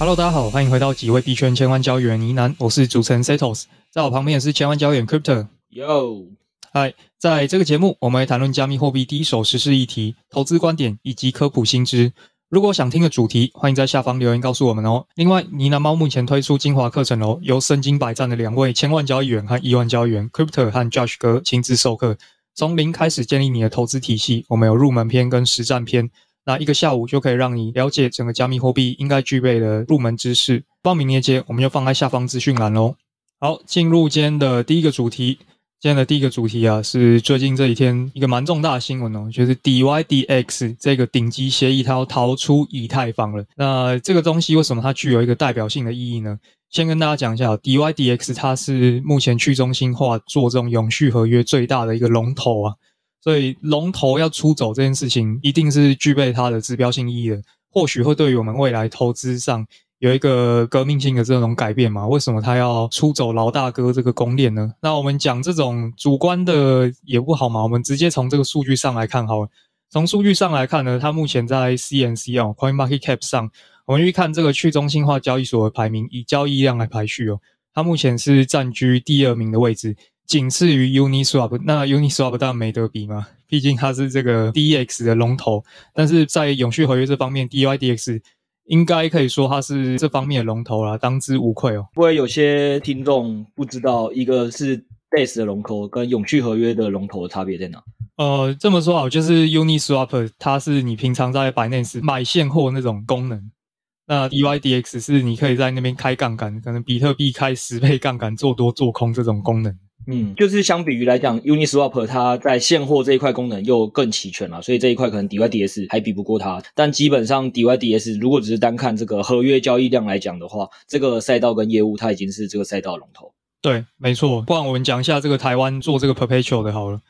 Hello，大家好，欢迎回到几位币圈千万交易员呢喃，我是主持人 Setos，在我旁边也是千万交易员 Crypto。Yo，嗨，在这个节目，我们会谈论加密货币第一手实事议题、投资观点以及科普新知。如果想听的主题，欢迎在下方留言告诉我们哦。另外，呢喃猫目前推出精华课程哦，由身经百战的两位千万交易员和亿万交易员 Crypto 和 Josh 哥亲自授课，从零开始建立你的投资体系。我们有入门篇跟实战篇。那一个下午就可以让你了解整个加密货币应该具备的入门知识。报名链接我们就放在下方资讯栏喽。好，进入今天的第一个主题。今天的第一个主题啊，是最近这几天一个蛮重大的新闻哦，就是 DYDX 这个顶级协议它要逃出以太坊了。那这个东西为什么它具有一个代表性的意义呢？先跟大家讲一下，DYDX 它是目前去中心化做这种永续合约最大的一个龙头啊。所以龙头要出走这件事情，一定是具备它的指标性意义的，或许会对于我们未来投资上有一个革命性的这种改变嘛？为什么他要出走老大哥这个公链呢？那我们讲这种主观的也不好嘛，我们直接从这个数据上来看好了。从数据上来看呢，它目前在 CNC 哦，Coin Market Cap 上，我们去看这个去中心化交易所的排名，以交易量来排序哦，它目前是占据第二名的位置。仅次于 Uniswap，那 Uniswap 当然没得比嘛，毕竟它是这个 DEX 的龙头。但是在永续合约这方面，DYDX 应该可以说它是这方面的龙头啦，当之无愧哦。不会有些听众不知道，一个是 DEX 的龙头跟永续合约的龙头的差别在哪？呃，这么说好，就是 Uniswap 它是你平常在 Binance 买现货那种功能，那 DYDX 是你可以在那边开杠杆，可能比特币开十倍杠杆做多做空这种功能。嗯，就是相比于来讲，Uniswap 它在现货这一块功能又更齐全了，所以这一块可能 DYDS 还比不过它。但基本上 DYDS 如果只是单看这个合约交易量来讲的话，这个赛道跟业务它已经是这个赛道龙头。对，没错。不然我们讲一下这个台湾做这个 Perpetual 的好了。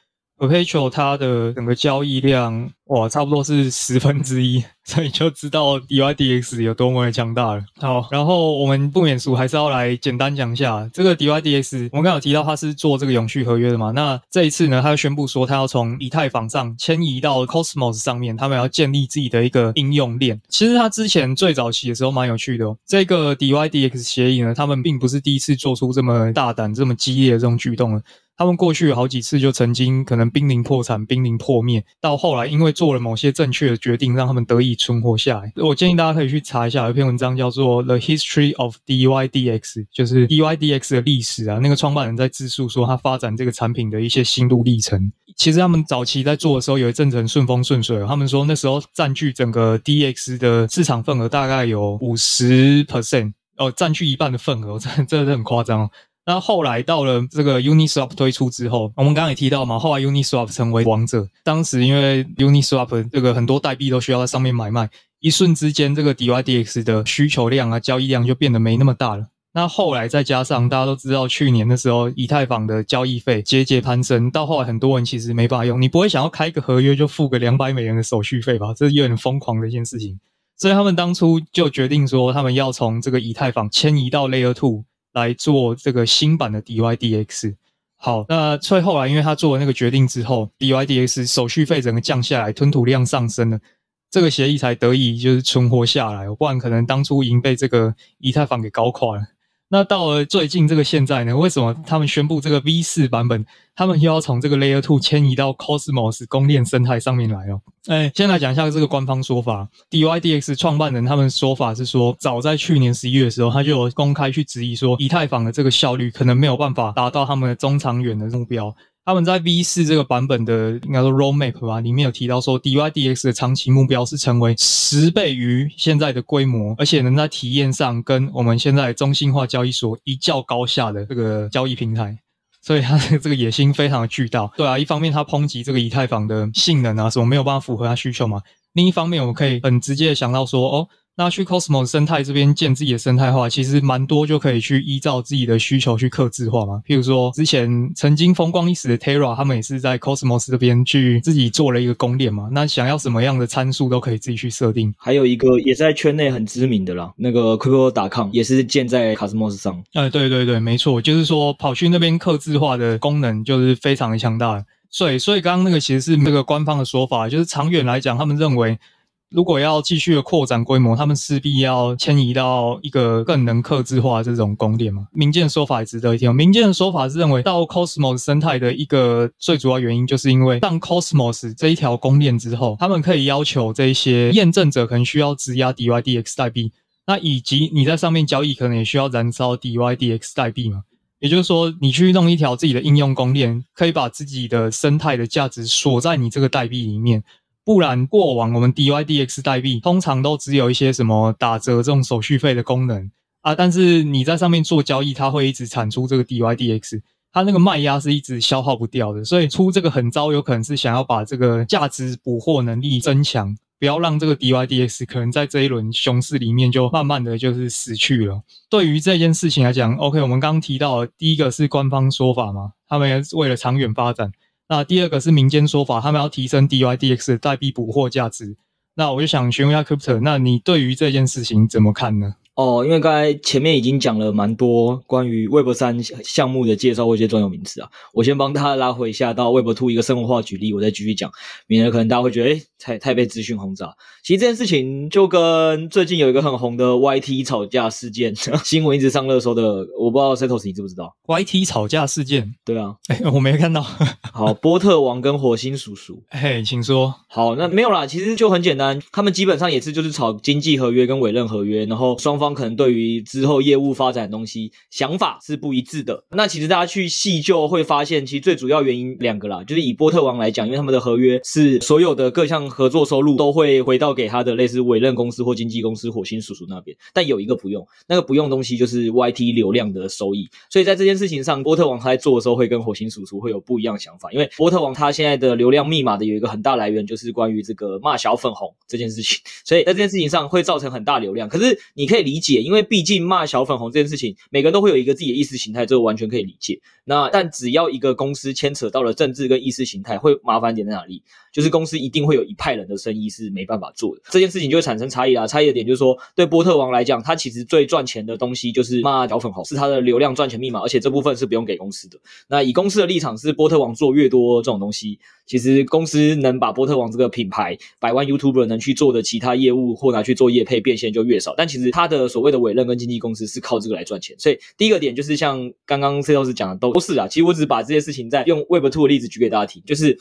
Perpetual 它的整个交易量哇，差不多是十分之一，所以就知道 DYDX 有多么的强大了。好，然后我们不免俗，还是要来简单讲一下这个 DYDX。我们刚刚有提到它是做这个永续合约的嘛？那这一次呢，它又宣布说它要从以太坊上迁移到 Cosmos 上面，他们要建立自己的一个应用链。其实它之前最早期的时候蛮有趣的哦。这个 DYDX 协议呢，他们并不是第一次做出这么大胆、这么激烈的这种举动了。他们过去有好几次就曾经可能濒临破产、濒临破灭，到后来因为做了某些正确的决定，让他们得以存活下来。我建议大家可以去查一下，有一篇文章叫做《The History of DYDX》，就是 DYDX 的历史啊。那个创办人在自述说他发展这个产品的一些心路历程。其实他们早期在做的时候有一阵子很顺风顺水，他们说那时候占据整个 DX 的市场份额大概有五十 percent 哦，占据一半的份额，这这是很夸张。那后来到了这个 Uniswap 推出之后，我们刚刚也提到嘛，后来 Uniswap 成为王者。当时因为 Uniswap 这个很多代币都需要在上面买卖，一瞬之间这个 DYDX 的需求量啊、交易量就变得没那么大了。那后来再加上大家都知道，去年的时候以太坊的交易费节节攀升，到后来很多人其实没办法用。你不会想要开个合约就付个两百美元的手续费吧？这是有点疯狂的一件事情。所以他们当初就决定说，他们要从这个以太坊迁移到 Layer Two。来做这个新版的 DYDX。好，那所以后来，因为他做了那个决定之后，DYDX 手续费整个降下来，吞吐量上升了，这个协议才得以就是存活下来。不然可能当初已经被这个以太坊给搞垮了。那到了最近这个现在呢？为什么他们宣布这个 V 四版本，他们又要从这个 Layer Two 迁移到 Cosmos 公链生态上面来哦？哎，先来讲一下这个官方说法。DYDX 创办人他们说法是说，早在去年十一月的时候，他就有公开去质疑说，以太坊的这个效率可能没有办法达到他们的中长远的目标。他们在 V 四这个版本的应该说 Roadmap 吧，里面有提到说，DYDX 的长期目标是成为十倍于现在的规模，而且能在体验上跟我们现在中心化交易所一较高下的这个交易平台，所以他的这个野心非常的巨大。对啊，一方面他抨击这个以太坊的性能啊，什么没有办法符合他需求嘛；另一方面，我们可以很直接的想到说，哦。那去 Cosmos 生态这边建自己的生态化，其实蛮多就可以去依照自己的需求去刻制化嘛。譬如说，之前曾经风光一时的 Terra，他们也是在 Cosmos 这边去自己做了一个公链嘛。那想要什么样的参数都可以自己去设定。还有一个也是在圈内很知名的啦，那个 Crypto.com 也是建在 Cosmos 上。呃，对对对，没错，就是说跑去那边刻制化的功能就是非常的强大。所以，所以刚刚那个其实是那个官方的说法，就是长远来讲，他们认为。如果要继续的扩展规模，他们势必要迁移到一个更能克制化这种公链嘛。民间的说法也值得一听。民间的说法是认为，到 Cosmos 生态的一个最主要原因，就是因为上 Cosmos 这一条公链之后，他们可以要求这一些验证者可能需要质押 DYDX 代币，那以及你在上面交易可能也需要燃烧 DYDX 代币嘛。也就是说，你去弄一条自己的应用公链，可以把自己的生态的价值锁在你这个代币里面。不然，过往我们 DYDX 代币通常都只有一些什么打折这种手续费的功能啊，但是你在上面做交易，它会一直产出这个 DYDX，它那个卖压是一直消耗不掉的，所以出这个狠招有可能是想要把这个价值捕获能力增强。不要让这个 DYDX 可能在这一轮熊市里面就慢慢的就是死去了。对于这件事情来讲，OK，我们刚刚提到第一个是官方说法嘛，他们也是为了长远发展。那第二个是民间说法，他们要提升 DYDX 代币捕获价值。那我就想询问一下 Crypto，那你对于这件事情怎么看呢？哦，因为刚才前面已经讲了蛮多关于 Web 三项目的介绍或一些专有名词啊，我先帮大家拉回一下到 Web Two 一个生活化举例，我再继续讲，免得可能大家会觉得哎太太被资讯轰炸。其实这件事情就跟最近有一个很红的 YT 吵架事件 新闻一直上热搜的，我不知道 Setos 你知不知道？YT 吵架事件？对啊，诶我没看到。好，波特王跟火星叔叔，嘿，请说。好，那没有啦，其实就很简单，他们基本上也是就是炒经济合约跟委任合约，然后双方。可能对于之后业务发展的东西想法是不一致的。那其实大家去细究会发现，其实最主要原因两个啦，就是以波特王来讲，因为他们的合约是所有的各项合作收入都会回到给他的类似委任公司或经纪公司火星叔叔那边，但有一个不用，那个不用东西就是 YT 流量的收益。所以在这件事情上，波特王他在做的时候会跟火星叔叔会有不一样想法，因为波特王他现在的流量密码的有一个很大来源就是关于这个骂小粉红这件事情，所以在这件事情上会造成很大流量。可是你可以理理解，因为毕竟骂小粉红这件事情，每个人都会有一个自己的意识形态，这个完全可以理解。那但只要一个公司牵扯到了政治跟意识形态，会麻烦点在哪里？就是公司一定会有一派人的生意是没办法做的，这件事情就会产生差异啦。差异的点就是说，对波特王来讲，他其实最赚钱的东西就是骂小粉红，是他的流量赚钱密码，而且这部分是不用给公司的。那以公司的立场是，波特王做越多这种东西，其实公司能把波特王这个品牌百万 YouTuber 能去做的其他业务或拿去做业配变现就越少。但其实他的所谓的委任跟经纪公司是靠这个来赚钱。所以第一个点就是像刚刚 C 老师讲的都是啊，其实我只是把这些事情在用 Web Two 的例子举给大家听，就是。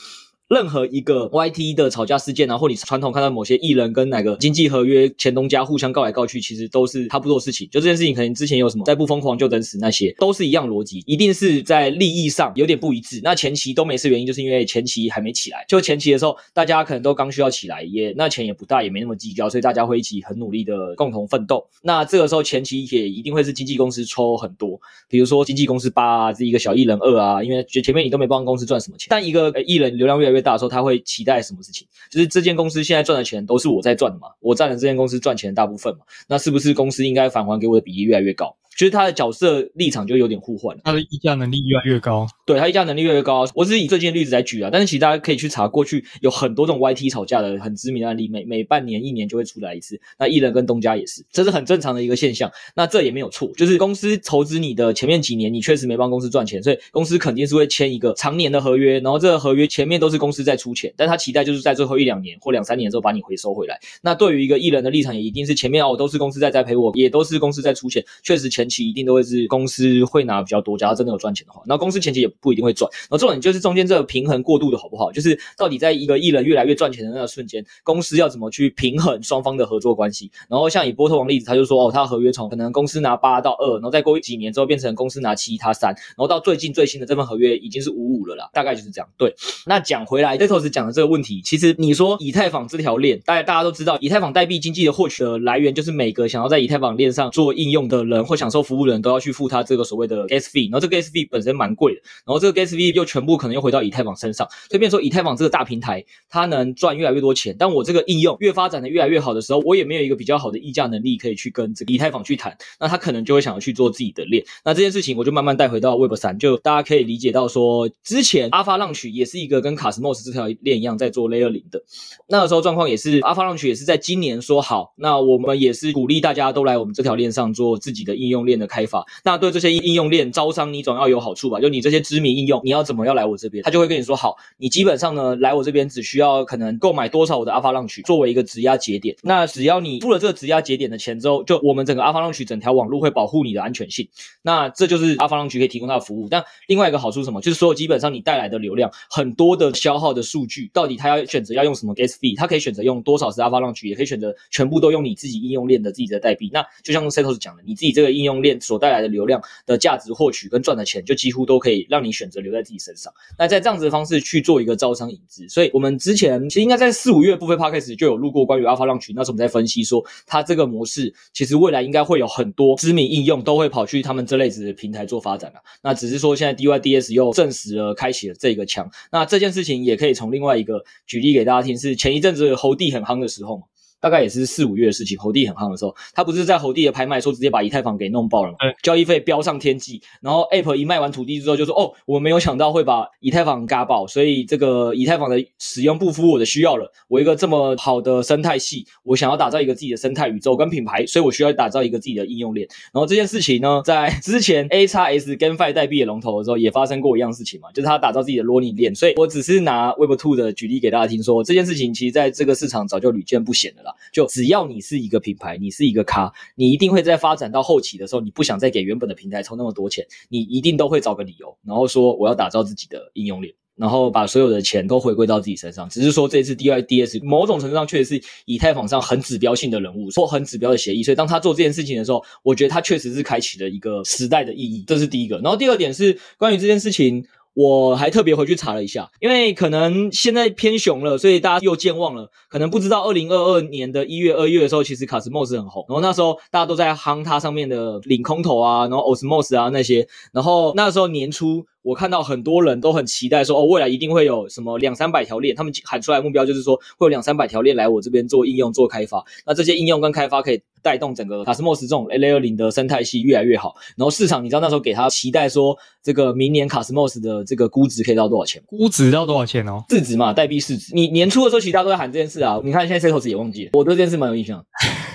任何一个 YT 的吵架事件啊，或你传统看到某些艺人跟哪个经纪合约前东家互相告来告去，其实都是差不多的事情。就这件事情，可能之前有什么再不疯狂就等死，那些都是一样逻辑，一定是在利益上有点不一致。那前期都没事，原因就是因为前期还没起来。就前期的时候，大家可能都刚需要起来，也那钱也不大，也没那么计较，所以大家会一起很努力的共同奋斗。那这个时候前期也一定会是经纪公司抽很多，比如说经纪公司八啊，这一个小艺人二啊，因为前面你都没帮公司赚什么钱，但一个艺人流量越来越大的时候，他会。期待什么事情？就是这间公司现在赚的钱都是我在赚的嘛，我占了这间公司赚钱的大部分嘛，那是不是公司应该返还给我的比例越来越高？其实他的角色立场就有点互换，他的议价能力越来越高。对，他议价能力越来越高。我是以最近的例子来举啊，但是其实大家可以去查过去有很多这种 YT 吵架的很知名的案例，每每半年、一年就会出来一次。那艺人跟东家也是，这是很正常的一个现象。那这也没有错，就是公司投资你的前面几年，你确实没帮公司赚钱，所以公司肯定是会签一个长年的合约，然后这个合约前面都是公司在出钱，但他期待就是在最后一两年或两三年之后把你回收回来。那对于一个艺人的立场，也一定是前面哦都是公司在栽培我，也都是公司在出钱，确实前前期一定都会是。公司会拿比较多，假如真的有赚钱的话，那公司前期也不一定会赚。然后重点就是中间这个平衡过渡的好不好，就是到底在一个艺人越来越赚钱的那个瞬间，公司要怎么去平衡双方的合作关系？然后像以波特王例子，他就说哦，他合约从可能公司拿八到二，然后再过几年之后变成公司拿七，他三，然后到最近最新的这份合约已经是五五了啦，大概就是这样。对，那讲回来，Setos 讲的这个问题，其实你说以太坊这条链，大家大家都知道，以太坊代币经济的获取的来源，就是每个想要在以太坊链上做应用的人或享受服务的人都要去。付他这个所谓的 gas fee，然后这个 gas fee 本身蛮贵的，然后这个 gas fee 又全部可能又回到以太坊身上，所以变说以太坊这个大平台，它能赚越来越多钱，但我这个应用越发展的越来越好的时候，我也没有一个比较好的议价能力可以去跟这个以太坊去谈，那他可能就会想要去做自己的链，那这件事情我就慢慢带回到 Web 三，就大家可以理解到说，之前阿发浪曲也是一个跟卡斯莫斯这条链一样在做 Layer 零的，那个时候状况也是阿发浪曲也是在今年说好，那我们也是鼓励大家都来我们这条链上做自己的应用链的开发。那对这些应用链招商，你总要有好处吧？就你这些知名应用，你要怎么要来我这边？他就会跟你说，好，你基本上呢来我这边只需要可能购买多少我的 Avalanche 作为一个质押节点。那只要你付了这个质押节点的钱之后，就我们整个 Avalanche 整条网络会保护你的安全性。那这就是 Avalanche 可以提供它的服务。但另外一个好处是什么？就是所有基本上你带来的流量，很多的消耗的数据，到底他要选择要用什么 Gas Fee？他可以选择用多少是 Avalanche，也可以选择全部都用你自己应用链的自己的代币。那就像 Setos 讲的，你自己这个应用用链所带来的流量的价值获取跟赚的钱，就几乎都可以让你选择留在自己身上。那在这样子的方式去做一个招商引资，所以我们之前其实应该在四五月部分 Podcast 就有录过关于 Avalanche，那时候我们在分析说，它这个模式其实未来应该会有很多知名应用都会跑去他们这类子的平台做发展了。那只是说现在 DYDS 又证实了开启了这个枪。那这件事情也可以从另外一个举例给大家听，是前一阵子猴帝很夯的时候嘛。大概也是四五月的事情，猴帝很夯的时候，他不是在猴帝的拍卖说直接把以太坊给弄爆了嘛？交易费飙上天际，然后 App 一卖完土地之后就说，哦，我没有想到会把以太坊嘎爆，所以这个以太坊的使用不符我的需要了。我一个这么好的生态系，我想要打造一个自己的生态宇宙跟品牌，所以我需要打造一个自己的应用链。然后这件事情呢，在 之前 AXS GameFi 代币的龙头的时候也发生过一样事情嘛，就是他打造自己的罗尼链。所以我只是拿 Web2 的举例给大家听说，说这件事情其实在这个市场早就屡见不鲜的啦。就只要你是一个品牌，你是一个咖，你一定会在发展到后期的时候，你不想再给原本的平台抽那么多钱，你一定都会找个理由，然后说我要打造自己的应用链，然后把所有的钱都回归到自己身上。只是说这次 D I D S，某种程度上确实是以太坊上很指标性的人物，或很指标的协议，所以当他做这件事情的时候，我觉得他确实是开启了一个时代的意义，这是第一个。然后第二点是关于这件事情。我还特别回去查了一下，因为可能现在偏熊了，所以大家又健忘了，可能不知道二零二二年的一月、二月的时候，其实卡斯莫斯很红，然后那时候大家都在夯它上面的领空头啊，然后 Osmos 啊那些，然后那时候年初。我看到很多人都很期待说，哦，未来一定会有什么两三百条链，他们喊出来目标就是说，会有两三百条链来我这边做应用、做开发。那这些应用跟开发可以带动整个 Cosmos 这种 Layer 零的生态系越来越好。然后市场，你知道那时候给他期待说，这个明年 Cosmos 的这个估值可以到多少钱？估值到多少钱哦？市值嘛，代币市值。你年初的时候，其实大家都在喊这件事啊。你看现在 Setos 也忘记了，我对这件事蛮有印象。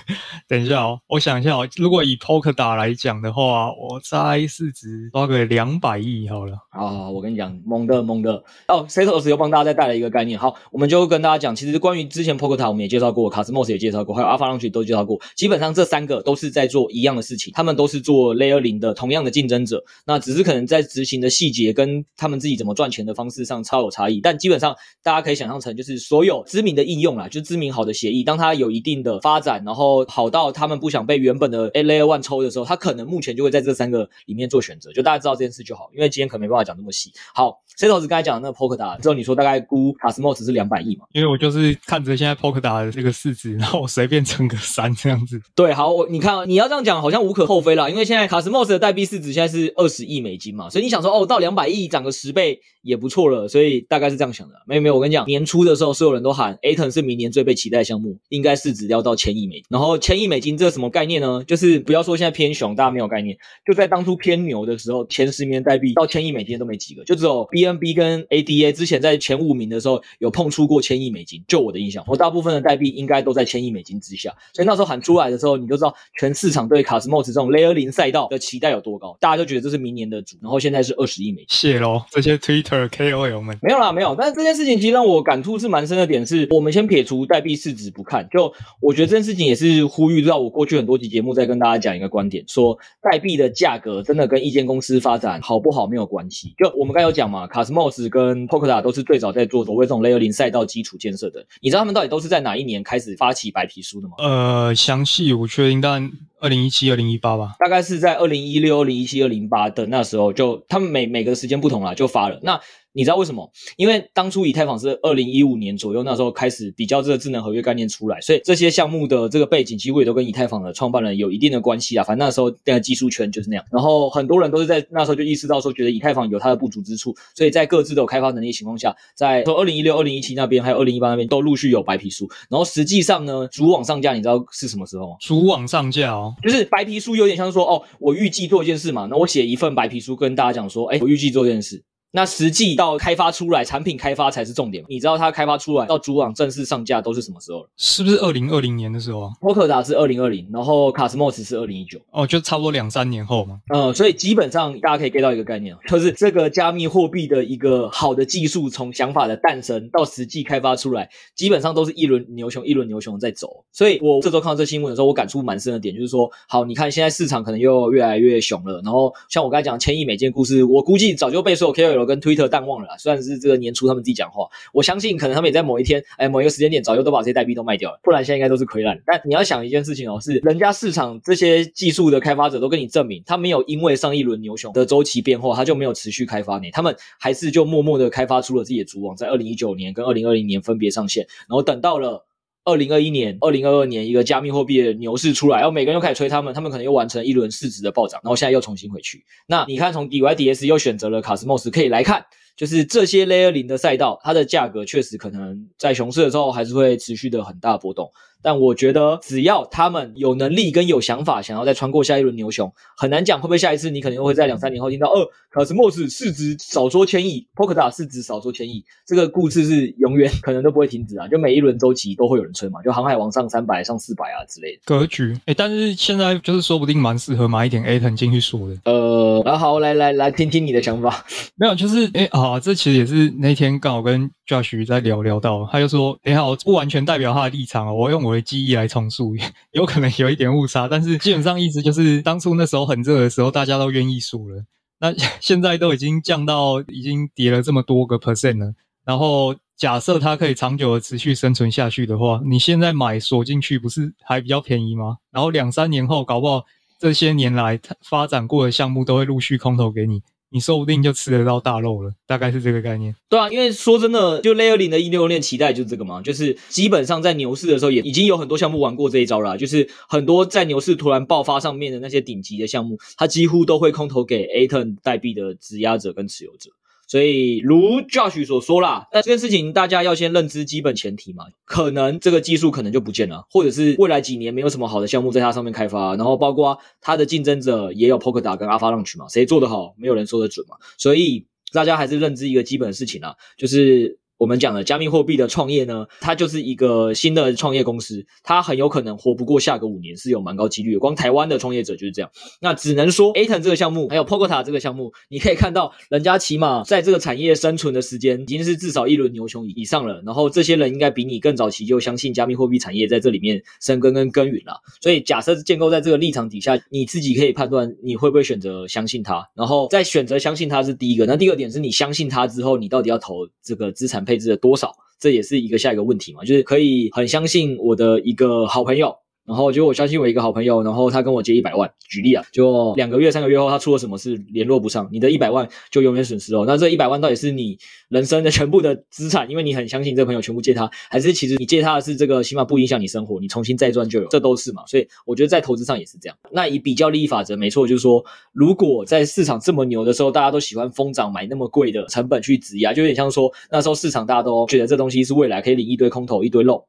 等一下哦，我想一下哦，如果以 Polkadot 来讲的话，我猜市值抓个两百亿好了。好，好，好，我跟你讲，猛的猛的哦。Setos 又帮大家再带来一个概念。好，我们就跟大家讲，其实关于之前 Polkadot 我们也介绍过，Cosmos 也介绍过，还有 Avalanche 都介绍过。基本上这三个都是在做一样的事情，他们都是做 Layer 零的同样的竞争者。那只是可能在执行的细节跟他们自己怎么赚钱的方式上超有差异。但基本上大家可以想象成，就是所有知名的应用啦，就知名好的协议，当它有一定的发展，然后好。到他们不想被原本的 A Layer One 抽的时候，他可能目前就会在这三个里面做选择，就大家知道这件事就好。因为今天可能没办法讲那么细。好，Setos 刚才讲的那个 Polkadot 之后，你说大概估 Cosmos 是两百亿嘛？因为我就是看着现在 Polkadot 的这个市值，然后我随便乘个三这样子。对，好，我你看你要这样讲好像无可厚非啦，因为现在 Cosmos 的代币市值现在是二十亿美金嘛，所以你想说哦，到两百亿涨个十倍也不错了，所以大概是这样想的。没有没有，我跟你讲，年初的时候所有人都喊 Aton 是明年最被期待项目，应该市值要到千亿美金，然后千亿美金这什么概念呢？就是不要说现在偏熊，大家没有概念。就在当初偏牛的时候，前十名代币到千亿美金都没几个，就只有 BNB 跟 ADA 之前在前五名的时候有碰触过千亿美金。就我的印象，我大部分的代币应该都在千亿美金之下。所以那时候喊出来的时候，你就知道全市场对 Cosmos 这种 Layer 零赛道的期待有多高，大家就觉得这是明年的主。然后现在是二十亿美金，谢喽这些 Twitter KOL 们。没有啦，没有。但是这件事情其实让我感触是蛮深的点是，我们先撇除代币市值不看，就我觉得这件事情也是呼吁到我过去很多集节目。在跟大家讲一个观点，说代币的价格真的跟一间公司发展好不好没有关系。就我们刚有讲嘛，Cosmos 跟 Polkadot 都是最早在做所谓这种 Layer 零赛道基础建设的。你知道他们到底都是在哪一年开始发起白皮书的吗？呃，详细我确定，但二零一七、二零一八吧，大概是在二零一六、二零一七、二零一八的那时候就，就他们每每个时间不同啦，就发了。那你知道为什么？因为当初以太坊是二零一五年左右，那时候开始比较这个智能合约概念出来，所以这些项目的这个背景几乎也都跟以太坊的创办人有一定的关系啊。反正那时候那个技术圈就是那样，然后很多人都是在那时候就意识到说，觉得以太坊有它的不足之处，所以在各自都有开发能力情况下，在说二零一六、二零一七那边还有二零一八那边都陆续有白皮书。然后实际上呢，主网上架你知道是什么时候吗？主网上架哦，就是白皮书有点像是说哦，我预计做一件事嘛，那我写一份白皮书跟大家讲说，哎，我预计做这件事。那实际到开发出来，产品开发才是重点。你知道它开发出来到主网正式上架都是什么时候了？是不是二零二零年的时候啊？Polkadot 是二零二零，然后卡斯莫斯是二零一九。哦，就差不多两三年后嘛。嗯，所以基本上大家可以 get 到一个概念，就是这个加密货币的一个好的技术，从想法的诞生到实际开发出来，基本上都是一轮牛熊，一轮牛熊在走。所以我这周看到这新闻的时候，我感触蛮深的点就是说，好，你看现在市场可能又越来越熊了。然后像我刚才讲千亿美金故事，我估计早就被所有 KOL 跟 Twitter 淡忘了。虽然是这个年初他们自己讲话，我相信可能他们也在某一天，哎，某一个时间点早就都把这些代币都卖掉了，不然现在应该都是亏烂。但你要想一件事情哦，是人家市场这些技术的开发者都跟你证明，他没有因为上一轮牛熊的周期变化，他就没有持续开发呢。他们还是就默默的开发出了自己的主网，在二零一九年跟二零二零年分别上线，然后等到了。二零二一年、二零二二年，一个加密货币的牛市出来，然后每个人又开始吹他们，他们可能又完成一轮市值的暴涨，然后现在又重新回去。那你看，从 DYDS 又选择了 Cosmos，可以来看，就是这些 Layer 零的赛道，它的价格确实可能在熊市的时候还是会持续的很大波动。但我觉得，只要他们有能力跟有想法，想要再穿过下一轮牛熊，很难讲会不会下一次你可能又会在两三年后听到，呃，Cosmos 市值少说千亿，Polkadot 市值少说千亿，这个故事是永远可能都不会停止啊！就每一轮周期都会有人吹嘛，就航海王上三百、上四百啊之类的格局。哎、欸、但是现在就是说不定蛮适合买一点 Atom 进去说的。呃，然后好，来来来听听你的想法。没有，就是诶、欸、啊，这其实也是那天刚好跟 Josh 在聊聊到，他就说，诶好，不完全代表他的立场哦，我用我的记忆来重述。有可能有一点误差，但是基本上意思就是，当初那时候很热的时候，大家都愿意输了。那 现在都已经降到已经跌了这么多个 percent 了。然后假设它可以长久的持续生存下去的话，你现在买锁进去不是还比较便宜吗？然后两三年后，搞不好这些年来发展过的项目都会陆续空投给你。你说不定就吃得到大肉了，大概是这个概念。对啊，因为说真的，就 Layer 零的一六链期待就是这个嘛，就是基本上在牛市的时候也已经有很多项目玩过这一招啦，就是很多在牛市突然爆发上面的那些顶级的项目，它几乎都会空投给 Aton 代币的质押者跟持有者。所以，如 Josh 所说啦，那这件事情大家要先认知基本前提嘛，可能这个技术可能就不见了，或者是未来几年没有什么好的项目在它上面开发，然后包括它的竞争者也有 Polkadot 跟 a l p h a l u n c h 嘛，谁做得好，没有人说得准嘛，所以大家还是认知一个基本的事情啊，就是。我们讲的加密货币的创业呢，它就是一个新的创业公司，它很有可能活不过下个五年，是有蛮高几率的。光台湾的创业者就是这样。那只能说，Aton 这个项目，还有 Polkadot 这个项目，你可以看到，人家起码在这个产业生存的时间，已经是至少一轮牛熊以上了。然后这些人应该比你更早期就相信加密货币产业在这里面生根跟耕耘了。所以假设建构在这个立场底下，你自己可以判断你会不会选择相信它。然后再选择相信它是第一个。那第二点是你相信它之后，你到底要投这个资产配置的多少？这也是一个下一个问题嘛，就是可以很相信我的一个好朋友。然后就我相信我一个好朋友，然后他跟我借一百万，举例啊，就两个月、三个月后他出了什么事联络不上，你的一百万就永远损失哦。那这一百万到底是你人生的全部的资产，因为你很相信这朋友全部借他，还是其实你借他的是这个起码不影响你生活，你重新再赚就有，这都是嘛。所以我觉得在投资上也是这样。那以比较利益法则，没错，就是说如果在市场这么牛的时候，大家都喜欢疯涨买那么贵的成本去质押，就有点像说那时候市场大家都觉得这东西是未来可以领一堆空投一堆肉。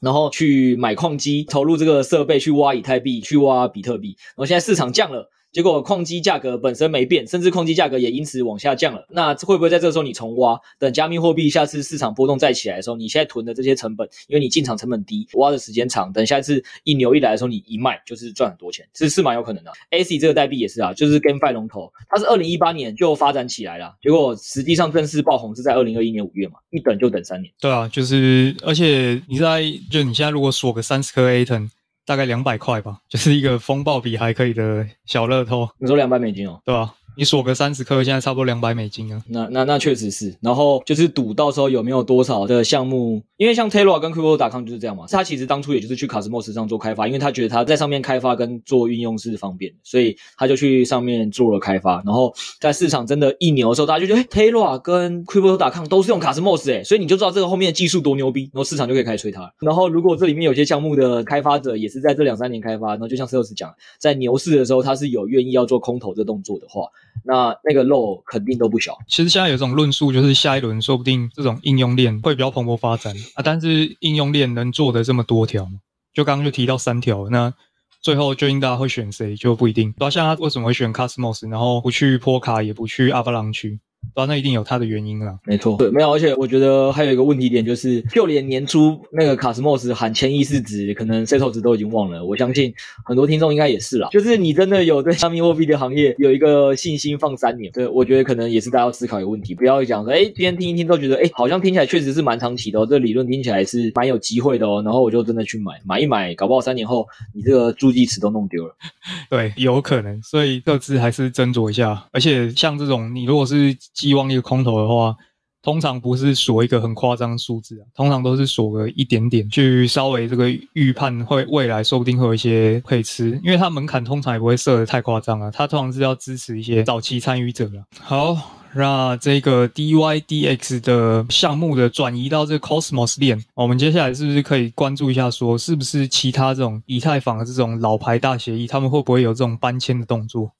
然后去买矿机，投入这个设备去挖以太币，去挖比特币。然后现在市场降了。结果矿机价格本身没变，甚至矿机价格也因此往下降了。那会不会在这个时候你重挖？等加密货币下次市场波动再起来的时候，你现在囤的这些成本，因为你进场成本低，挖的时间长，等下次一牛一来的时候，你一卖就是赚很多钱，这是蛮有可能的。A C 这个代币也是啊，就是 GameFi 龙头，它是二零一八年就发展起来了，结果实际上正式爆红是在二零二一年五月嘛，一等就等三年。对啊，就是而且你在就你现在如果锁个三十颗 Aton。大概两百块吧，就是一个风暴比还可以的小乐透。你说两百美金哦，对吧？你锁个三十颗，现在差不多两百美金啊。那那那确实是，然后就是赌到时候有没有多少的项目，因为像 Terra 跟 Crypto.com 就是这样嘛。他其实当初也就是去 Cosmos 上做开发，因为他觉得他在上面开发跟做运用是方便，所以他就去上面做了开发。然后在市场真的一牛的时候，大家就觉得，诶 Terra 跟 Crypto.com 都是用 Cosmos 诶，所以你就知道这个后面的技术多牛逼，然后市场就可以开始吹它。然后如果这里面有些项目的开发者也是在这两三年开发，然后就像 Sales 讲，在牛市的时候他是有愿意要做空头这动作的话，那那个。肉肯定都不小。其实现在有一种论述，就是下一轮说不定这种应用链会比较蓬勃发展啊。但是应用链能做的这么多条，就刚刚就提到三条，那最后究竟大家会选谁就不一定。主要，像他为什么会选 Cosmos，然后不去 p o a，也不去 Avalanche，啊，那一定有它的原因啦。没错，对，没有，而且我觉得还有一个问题点就是，就连年初那个卡斯莫斯喊千亿市值，可能 Setos 值都已经忘了。我相信很多听众应该也是啦，就是你真的有对加密货币的行业有一个信心放三年，对，我觉得可能也是大家要思考一个问题，不要讲说，哎，今天听一听都觉得，哎，好像听起来确实是蛮长期的哦，这理论听起来是蛮有机会的哦，然后我就真的去买，买一买，搞不好三年后你这个助记词都弄丢了。对，有可能，所以各自还是斟酌一下，而且像这种你如果是寄望一个空头的话，通常不是锁一个很夸张数字啊，通常都是锁个一点点，去稍微这个预判会未来说不定会有一些可以吃，因为它门槛通常也不会设得太夸张啊，它通常是要支持一些早期参与者了。好，那这个 DYDX 的项目的转移到这个 Cosmos 链，我们接下来是不是可以关注一下，说是不是其他这种以太坊的这种老牌大协议，他们会不会有这种搬迁的动作？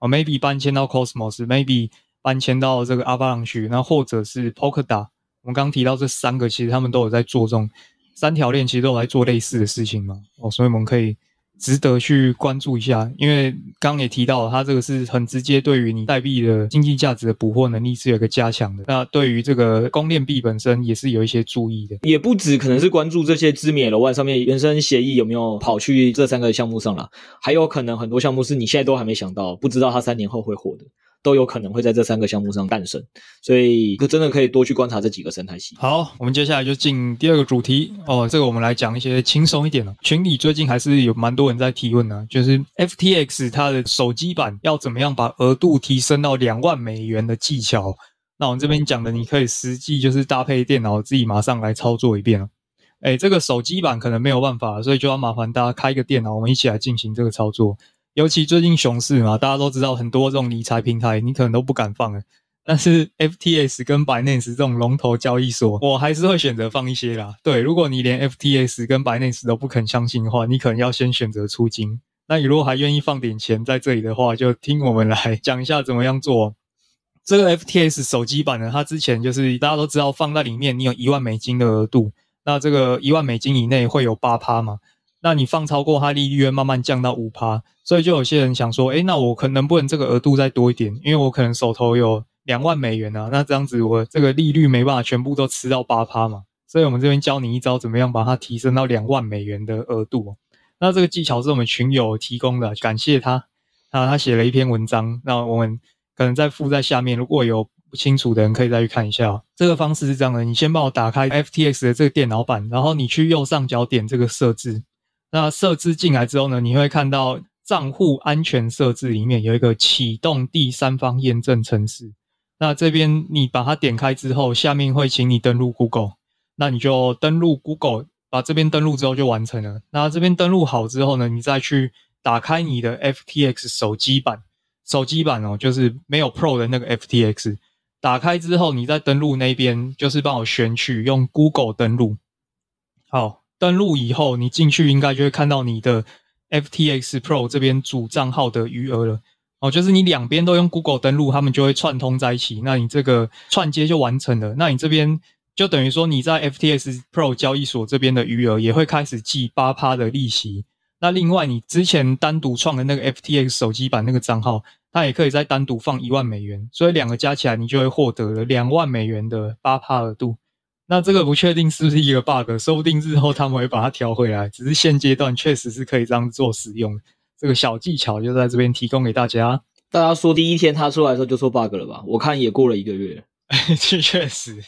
哦，maybe 搬迁到 Cosmos，maybe。搬迁到这个 Avalanche，那或者是 Polka，我们刚提到这三个，其实他们都有在做这种三条链，其实都有在做类似的事情嘛。哦，所以我们可以值得去关注一下，因为刚刚也提到了，它这个是很直接对于你代币的经济价值的捕获能力是有一个加强的。那对于这个公链币本身也是有一些注意的，也不止可能是关注这些知名 L1 上面原生协议有没有跑去这三个项目上了，还有可能很多项目是你现在都还没想到，不知道它三年后会火的。都有可能会在这三个项目上诞生，所以真的可以多去观察这几个生态系。好，我们接下来就进第二个主题哦。这个我们来讲一些轻松一点的。群里最近还是有蛮多人在提问的，就是 FTX 它的手机版要怎么样把额度提升到两万美元的技巧。那我们这边讲的，你可以实际就是搭配电脑自己马上来操作一遍了。诶，这个手机版可能没有办法，所以就要麻烦大家开一个电脑，我们一起来进行这个操作。尤其最近熊市嘛，大家都知道很多这种理财平台，你可能都不敢放了。但是 FTS 跟 Binance 这种龙头交易所，我还是会选择放一些啦。对，如果你连 FTS 跟 Binance 都不肯相信的话，你可能要先选择出金。那你如果还愿意放点钱在这里的话，就听我们来讲一下怎么样做。这个 FTS 手机版呢，它之前就是大家都知道放在里面，你有一万美金的额度，那这个一万美金以内会有八趴嘛。那你放超过，它利率会慢慢降到五趴，所以就有些人想说，诶，那我可能不能这个额度再多一点，因为我可能手头有两万美元啊，那这样子我这个利率没办法全部都吃到八趴嘛，所以我们这边教你一招，怎么样把它提升到两万美元的额度。那这个技巧是我们群友提供的，感谢他，那他写了一篇文章，那我们可能再附在下面，如果有不清楚的人可以再去看一下。这个方式是这样的，你先帮我打开 FTX 的这个电脑版，然后你去右上角点这个设置。那设置进来之后呢，你会看到账户安全设置里面有一个启动第三方验证程式。那这边你把它点开之后，下面会请你登录 Google。那你就登录 Google，把这边登录之后就完成了。那这边登录好之后呢，你再去打开你的 FTX 手机版，手机版哦，就是没有 Pro 的那个 FTX。打开之后，你再登录那边，就是帮我选取用 Google 登录。好。登录以后，你进去应该就会看到你的 FTX Pro 这边主账号的余额了。哦，就是你两边都用 Google 登录，他们就会串通在一起，那你这个串接就完成了。那你这边就等于说你在 FTX Pro 交易所这边的余额也会开始计八趴的利息。那另外，你之前单独创的那个 FTX 手机版那个账号，它也可以再单独放一万美元，所以两个加起来，你就会获得了两万美元的八趴额度。那这个不确定是不是一个 bug，说不定日后他们会把它调回来。只是现阶段确实是可以这样做使用，这个小技巧就在这边提供给大家。大家说第一天它出来的时候就说 bug 了吧？我看也过了一个月。这确实，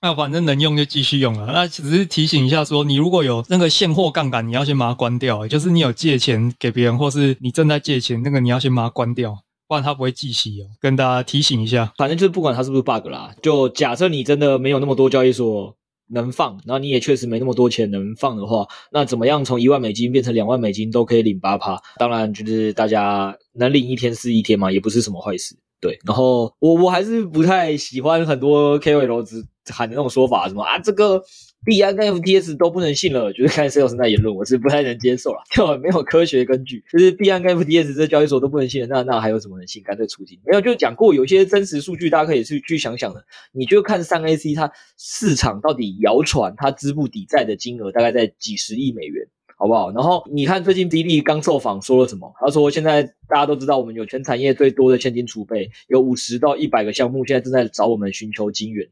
那反正能用就继续用了。那只是提醒一下说，你如果有那个现货杠杆，你要先把它关掉。就是你有借钱给别人，或是你正在借钱，那个你要先把它关掉。不然他不会计息哦，跟大家提醒一下。反正就是不管它是不是 bug 啦，就假设你真的没有那么多交易所能放，然后你也确实没那么多钱能放的话，那怎么样从一万美金变成两万美金都可以领八趴？当然就是大家能领一天是一天嘛，也不是什么坏事。对，然后我我还是不太喜欢很多 KOL 只喊的那种说法，什么啊这个。币安跟 FTS 都不能信了，就是看 Sales 那言论，我是不太能接受了，就 没有科学根据。就是币安跟 FTS 这交易所都不能信，那那还有什么能信？干脆出金。没有，就讲过有些真实数据，大家可以去去想想的。你就看 3AC 它市场到底谣传它资不抵债的金额大概在几十亿美元，好不好？然后你看最近迪丽刚受访说了什么？他说现在大家都知道，我们有全产业最多的现金储备，有五十到一百个项目，现在正在找我们寻求金源。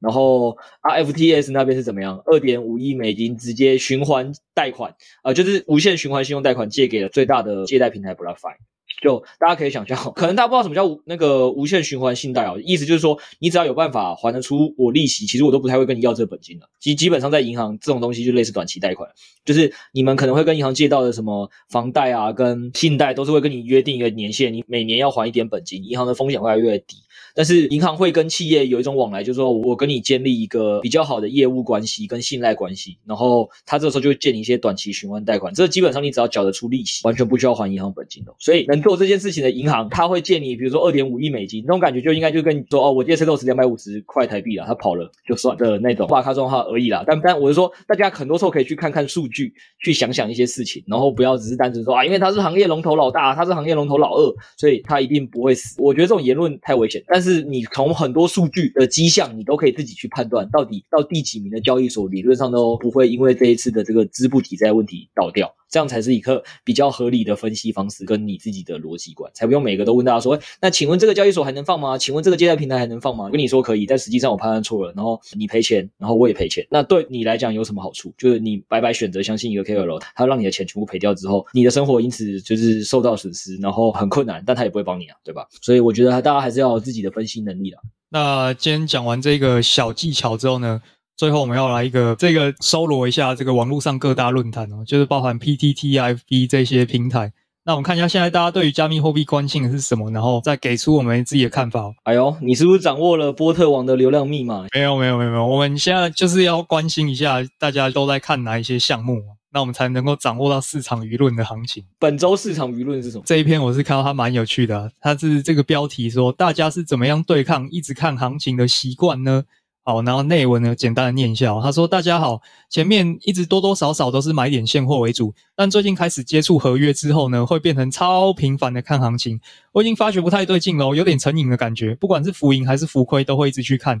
然后，RFTS 那边是怎么样？二点五亿美金直接循环贷款，呃，就是无限循环信用贷款借给了最大的借贷平台 BlockFi。就大家可以想象，可能大家不知道什么叫那个无限循环信贷哦，意思就是说，你只要有办法还得出我利息，其实我都不太会跟你要这个本金的。基基本上在银行这种东西就类似短期贷款，就是你们可能会跟银行借到的什么房贷啊，跟信贷都是会跟你约定一个年限，你每年要还一点本金，银行的风险会越来越低。但是银行会跟企业有一种往来，就是说我跟你建立一个比较好的业务关系跟信赖关系，然后他这时候就会借你一些短期循环贷款，这基本上你只要缴得出利息，完全不需要还银行本金的。所以能做这件事情的银行，他会借你，比如说二点五亿美金，那种感觉就应该就跟你说哦，我借车都是两百五十块台币啦，他跑了就算的那种话卡状话而已啦。但但我是说，大家很多时候可以去看看数据，去想想一些事情，然后不要只是单纯说啊，因为他是行业龙头老大，他是行业龙头老二，所以他一定不会死。我觉得这种言论太危险。但但是你从很多数据的迹象，你都可以自己去判断，到底到第几名的交易所，理论上都不会因为这一次的这个资不抵债问题倒掉，这样才是一个比较合理的分析方式，跟你自己的逻辑观，才不用每个都问大家说，那请问这个交易所还能放吗？请问这个借贷平台还能放吗？跟你说可以，但实际上我判断错了，然后你赔钱，然后我也赔钱，那对你来讲有什么好处？就是你白白选择相信一个 KOL，他让你的钱全部赔掉之后，你的生活因此就是受到损失，然后很困难，但他也不会帮你啊，对吧？所以我觉得大家还是要有自己的分析能力的。那今天讲完这个小技巧之后呢，最后我们要来一个这个搜罗一下这个网络上各大论坛哦，就是包含 PTT、FB 这些平台。那我们看一下现在大家对于加密货币关心的是什么，然后再给出我们自己的看法。哎呦，你是不是掌握了波特网的流量密码？没有，没有，没有，没有。我们现在就是要关心一下大家都在看哪一些项目。那我们才能够掌握到市场舆论的行情。本周市场舆论是什么？这一篇我是看到它蛮有趣的啊，它是这个标题说大家是怎么样对抗一直看行情的习惯呢？好，然后内文呢简单的念一下，他说大家好，前面一直多多少少都是买点现货为主，但最近开始接触合约之后呢，会变成超频繁的看行情，我已经发觉不太对劲了，有点成瘾的感觉，不管是浮盈还是浮亏，都会一直去看。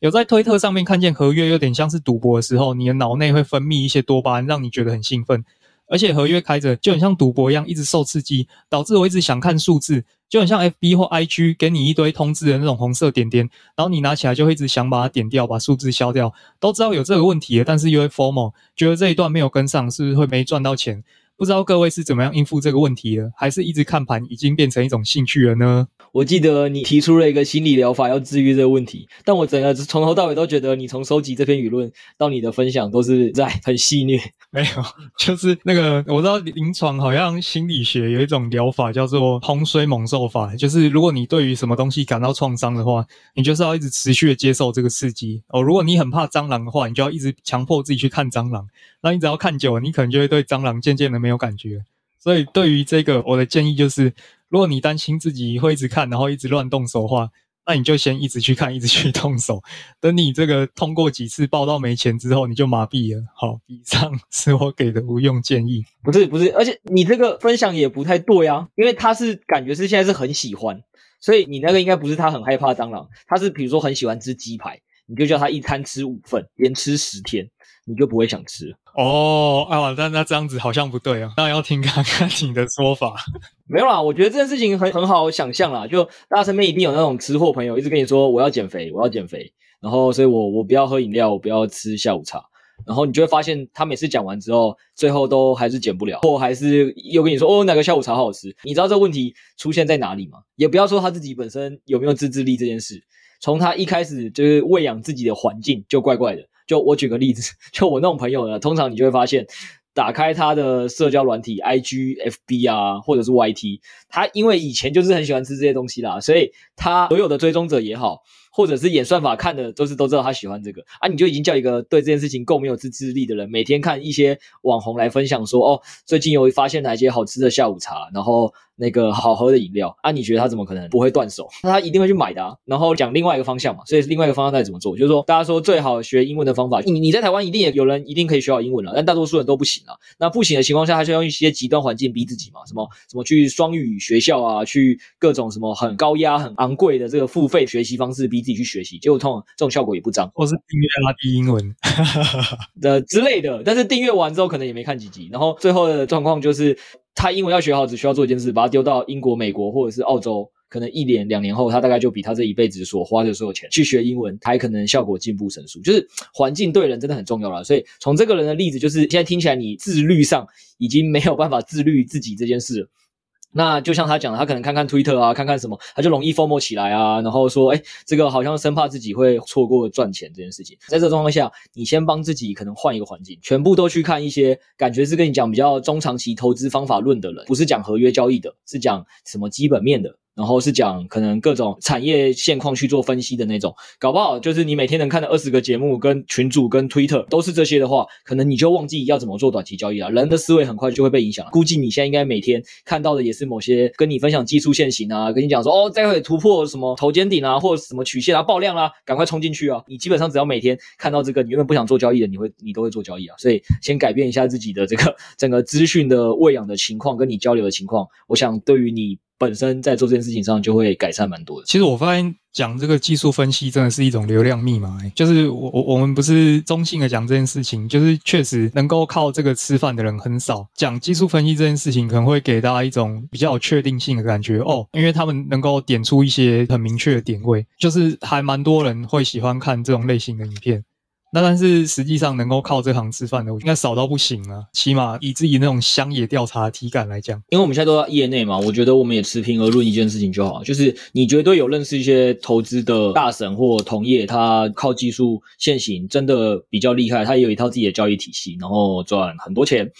有在推特上面看见合约有点像是赌博的时候，你的脑内会分泌一些多巴胺，让你觉得很兴奋。而且合约开着就很像赌博一样，一直受刺激，导致我一直想看数字，就很像 FB 或 IG 给你一堆通知的那种红色点点，然后你拿起来就会一直想把它点掉，把数字消掉。都知道有这个问题了，但是因为 Formo 觉得这一段没有跟上，是不是会没赚到钱？不知道各位是怎么样应付这个问题的，还是一直看盘已经变成一种兴趣了呢？我记得你提出了一个心理疗法要治愈这个问题，但我整个从头到尾都觉得你从收集这篇舆论到你的分享都是在很戏谑。没有，就是那个我知道临床好像心理学有一种疗法叫做洪水猛兽法，就是如果你对于什么东西感到创伤的话，你就是要一直持续的接受这个刺激哦。如果你很怕蟑螂的话，你就要一直强迫自己去看蟑螂，那你只要看久了，你可能就会对蟑螂渐渐的没有感觉。所以对于这个，我的建议就是。如果你担心自己会一直看，然后一直乱动手的话，那你就先一直去看，一直去动手。等你这个通过几次报到没钱之后，你就麻痹了。好，以上是我给的无用建议。不是不是，而且你这个分享也不太对啊，因为他是感觉是现在是很喜欢，所以你那个应该不是他很害怕蟑螂，他是比如说很喜欢吃鸡排，你就叫他一餐吃五份，连吃十天。你就不会想吃了哦，啊，那那这样子好像不对啊，那要听看看你的说法。没有啦，我觉得这件事情很很好想象啦，就大家身边一定有那种吃货朋友，一直跟你说我要减肥，我要减肥，然后所以我我不要喝饮料，我不要吃下午茶，然后你就会发现他每次讲完之后，最后都还是减不了，或还是又跟你说哦，哪个下午茶好好吃。你知道这个问题出现在哪里吗？也不要说他自己本身有没有自制力这件事，从他一开始就是喂养自己的环境就怪怪的。就我举个例子，就我那种朋友呢，通常你就会发现，打开他的社交软体，IG、FB 啊，或者是 YT，他因为以前就是很喜欢吃这些东西啦，所以他所有的追踪者也好，或者是演算法看的都是都知道他喜欢这个啊，你就已经叫一个对这件事情够没有自制力的人，每天看一些网红来分享说，哦，最近有发现哪些好吃的下午茶，然后。那个好喝的饮料啊，你觉得他怎么可能不会断手？那他一定会去买的啊。然后讲另外一个方向嘛，所以另外一个方向在怎么做？就是说，大家说最好学英文的方法，你你在台湾一定也有人一定可以学好英文了，但大多数人都不行啊。那不行的情况下，他就用一些极端环境逼自己嘛，什么什么去双语学校啊，去各种什么很高压、很昂贵的这个付费学习方式逼自自己去学习，结果通常这种效果也不彰，或是订阅拉低英文 的之类的。但是订阅完之后可能也没看几集，然后最后的状况就是他英文要学好，只需要做一件事，把它丢到英国、美国或者是澳洲。可能一年两年后，他大概就比他这一辈子所花的所有钱去学英文，还可能效果进步神速。就是环境对人真的很重要了。所以从这个人的例子，就是现在听起来你自律上已经没有办法自律自己这件事了。那就像他讲的，他可能看看推特啊，看看什么，他就容易 FOMO 起来啊，然后说，哎，这个好像生怕自己会错过赚钱这件事情。在这状况下，你先帮自己可能换一个环境，全部都去看一些感觉是跟你讲比较中长期投资方法论的人，不是讲合约交易的，是讲什么基本面的。然后是讲可能各种产业现况去做分析的那种，搞不好就是你每天能看的二十个节目、跟群组、跟 Twitter 都是这些的话，可能你就忘记要怎么做短期交易了。人的思维很快就会被影响。估计你现在应该每天看到的也是某些跟你分享技术线型啊，跟你讲说哦，待会突破什么头肩顶啊，或者什么曲线啊，爆量啊，赶快冲进去啊！你基本上只要每天看到这个，你原本不想做交易的，你会你都会做交易啊。所以先改变一下自己的这个整个资讯的喂养的情况，跟你交流的情况，我想对于你。本身在做这件事情上就会改善蛮多的。其实我发现讲这个技术分析真的是一种流量密码，就是我我我们不是中性的讲这件事情，就是确实能够靠这个吃饭的人很少。讲技术分析这件事情可能会给大家一种比较有确定性的感觉哦，因为他们能够点出一些很明确的点位，就是还蛮多人会喜欢看这种类型的影片。那但是实际上能够靠这行吃饭的，应该少到不行啊。起码以自己那种乡野调查的体感来讲，因为我们现在都在业内嘛，我觉得我们也持平而论一件事情就好，就是你绝对有认识一些投资的大神或同业，他靠技术现行真的比较厉害，他也有一套自己的交易体系，然后赚很多钱。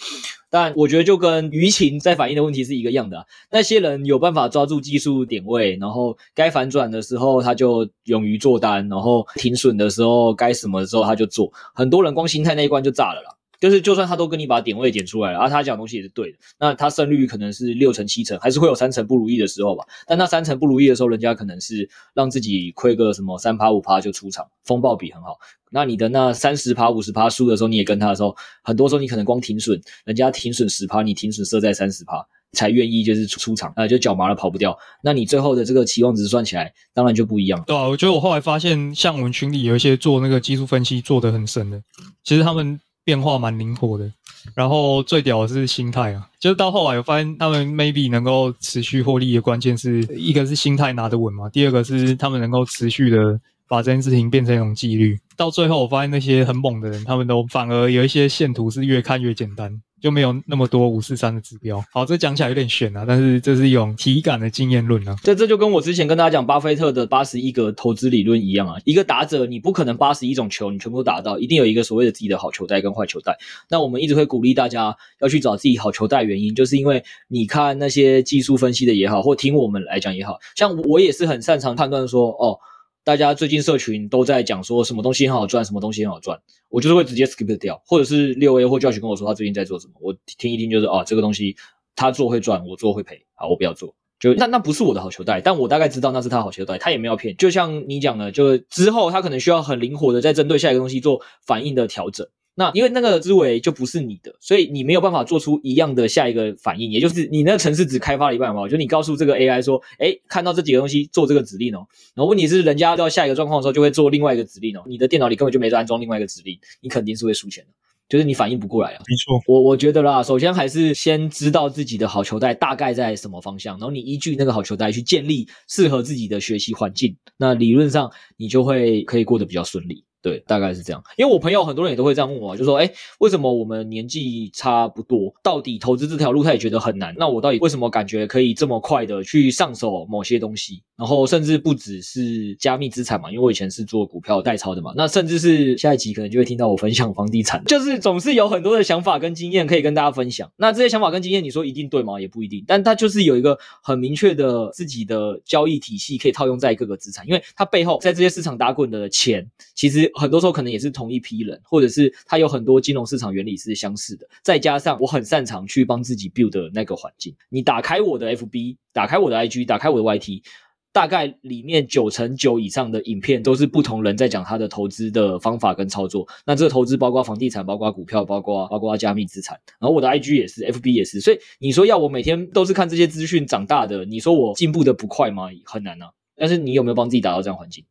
但我觉得就跟舆情在反映的问题是一个样的，那些人有办法抓住技术点位，然后该反转的时候他就勇于做单，然后停损的时候该什么的时候他就做。很多人光心态那一关就炸了啦。就是，就算他都跟你把点位点出来了，而、啊、他讲东西也是对的，那他胜率可能是六成七成，还是会有三成不如意的时候吧。但那三成不如意的时候，人家可能是让自己亏个什么三趴五趴就出场，风暴比很好。那你的那三十趴五十趴输的时候，你也跟他的时候，很多时候你可能光停损，人家停损十趴，你停损设在三十趴，才愿意就是出出场，啊，就脚麻了跑不掉。那你最后的这个期望值算起来，当然就不一样。对啊，我觉得我后来发现，像我们群里有一些做那个技术分析做得很深的，其实他们。变化蛮灵活的，然后最屌的是心态啊，就是到后来我发现他们 maybe 能够持续获利的关键是一个是心态拿得稳嘛，第二个是他们能够持续的把这件事情变成一种纪律。到最后我发现那些很猛的人，他们都反而有一些线图是越看越简单。就没有那么多五四三的指标。好，这讲起来有点玄啊，但是这是一种体感的经验论啊。这这就跟我之前跟大家讲巴菲特的八十一个投资理论一样啊。一个打者，你不可能八十一种球你全部都打到，一定有一个所谓的自己的好球带跟坏球带。那我们一直会鼓励大家要去找自己好球带，原因就是因为你看那些技术分析的也好，或听我们来讲也好，像我也是很擅长判断说，哦。大家最近社群都在讲说什么东西很好赚，什么东西很好赚，我就是会直接 skip 掉，或者是六 A 或教学跟我说他最近在做什么，我听一听就是啊，这个东西他做会赚，我做会赔，好，我不要做，就那那不是我的好球带，但我大概知道那是他好球带，他也没有骗，就像你讲的，就之后他可能需要很灵活的在针对下一个东西做反应的调整。那因为那个思维就不是你的，所以你没有办法做出一样的下一个反应，也就是你那个城市只开发了一半嘛，就你告诉这个 AI 说，哎，看到这几个东西做这个指令哦，然后问题是人家到下一个状况的时候就会做另外一个指令哦，你的电脑里根本就没在安装另外一个指令，你肯定是会输钱的，就是你反应不过来啊。没错，我我觉得啦，首先还是先知道自己的好球带大概在什么方向，然后你依据那个好球带去建立适合自己的学习环境，那理论上你就会可以过得比较顺利。对，大概是这样。因为我朋友很多人也都会这样问我，就说：“哎，为什么我们年纪差不多，到底投资这条路他也觉得很难？那我到底为什么感觉可以这么快的去上手某些东西？然后甚至不只是加密资产嘛，因为我以前是做股票代操的嘛。那甚至是下一集可能就会听到我分享房地产，就是总是有很多的想法跟经验可以跟大家分享。那这些想法跟经验，你说一定对吗？也不一定。但它就是有一个很明确的自己的交易体系，可以套用在各个资产，因为它背后在这些市场打滚的钱，其实。很多时候可能也是同一批人，或者是他有很多金融市场原理是相似的，再加上我很擅长去帮自己 build 的那个环境。你打开我的 FB，打开我的 IG，打开我的 YT，大概里面九成九以上的影片都是不同人在讲他的投资的方法跟操作。那这个投资包括房地产，包括股票，包括包括加密资产。然后我的 IG 也是，FB 也是。所以你说要我每天都是看这些资讯长大的，你说我进步的不快吗？很难啊。但是你有没有帮自己打造这样环境？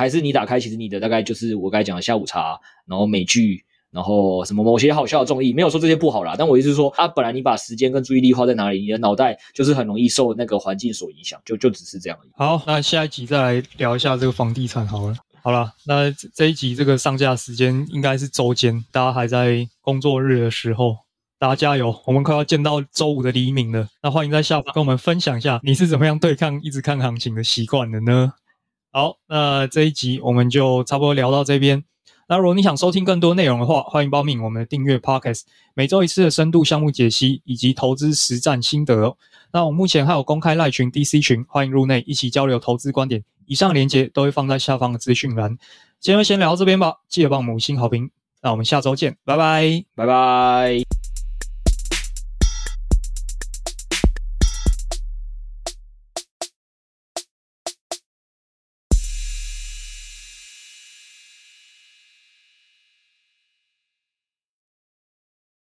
还是你打开，其实你的大概就是我刚才讲的下午茶，然后美剧。然后什么某些好笑的综艺，没有说这些不好啦，但我意思是说，啊，本来你把时间跟注意力花在哪里，你的脑袋就是很容易受那个环境所影响，就就只是这样而已。好，那下一集再来聊一下这个房地产好了。好了，那这一集这个上架时间应该是周间，大家还在工作日的时候，大家加油，我们快要见到周五的黎明了。那欢迎在下方跟我们分享一下，你是怎么样对抗一直看行情的习惯的呢？好，那这一集我们就差不多聊到这边。那如果你想收听更多内容的话，欢迎报名我们的订阅 Podcast，每周一次的深度项目解析以及投资实战心得。那我目前还有公开赖群 DC 群，欢迎入内一起交流投资观点。以上连接都会放在下方的资讯栏。今天就先聊到这边吧，记得帮我们五星好评。那我们下周见，拜拜，拜拜。